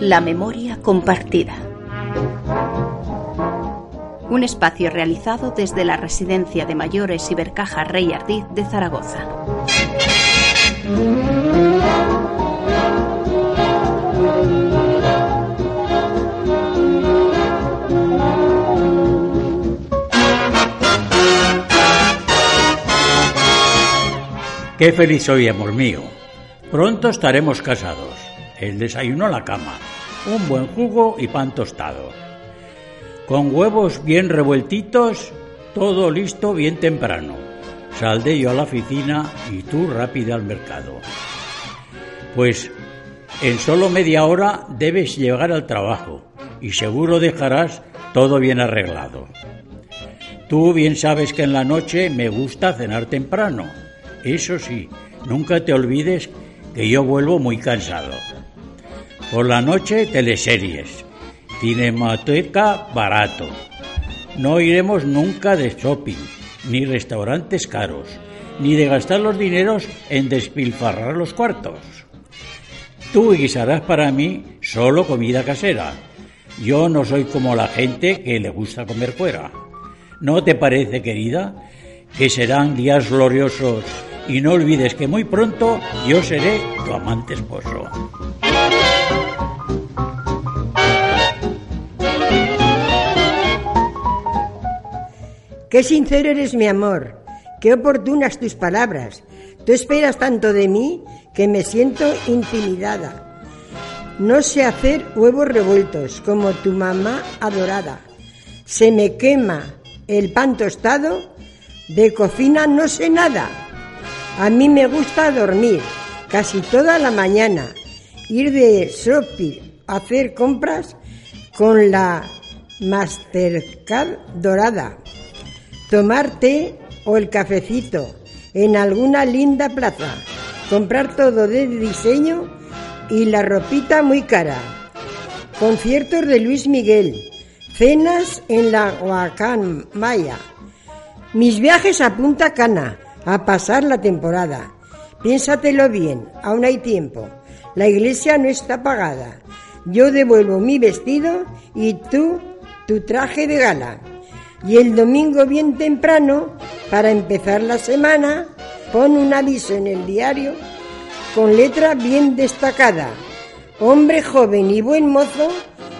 La memoria compartida. Un espacio realizado desde la Residencia de Mayores Ibercaja Rey Ardiz de Zaragoza. Qué feliz soy, amor mío. Pronto estaremos casados. El desayuno a la cama, un buen jugo y pan tostado. Con huevos bien revueltitos, todo listo bien temprano. Saldré yo a la oficina y tú rápida al mercado. Pues en solo media hora debes llegar al trabajo y seguro dejarás todo bien arreglado. Tú bien sabes que en la noche me gusta cenar temprano eso sí, nunca te olvides que yo vuelvo muy cansado. Por la noche, teleseries. Cinemateca barato. No iremos nunca de shopping, ni restaurantes caros, ni de gastar los dineros en despilfarrar los cuartos. Tú guisarás para mí solo comida casera. Yo no soy como la gente que le gusta comer fuera. ¿No te parece, querida, que serán días gloriosos y no olvides que muy pronto yo seré tu amante esposo. Qué sincero eres mi amor, qué oportunas tus palabras. Tú esperas tanto de mí que me siento intimidada. No sé hacer huevos revueltos como tu mamá adorada. Se me quema el pan tostado, de cocina no sé nada. A mí me gusta dormir casi toda la mañana, ir de shopping, hacer compras con la Mastercard dorada, tomar té o el cafecito en alguna linda plaza, comprar todo de diseño y la ropita muy cara, conciertos de Luis Miguel, cenas en la Maya, mis viajes a Punta Cana, a pasar la temporada. Piénsatelo bien, aún hay tiempo. La iglesia no está pagada. Yo devuelvo mi vestido y tú tu traje de gala. Y el domingo bien temprano, para empezar la semana, pon un aviso en el diario con letra bien destacada. Hombre joven y buen mozo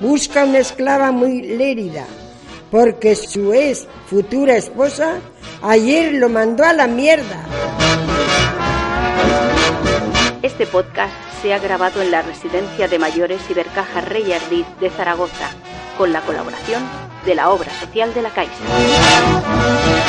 busca una esclava muy lérida, porque su ex futura esposa Ayer lo mandó a la mierda. Este podcast se ha grabado en la residencia de mayores Ibercaja Rey Ardiz de Zaragoza, con la colaboración de la obra social de la Caixa.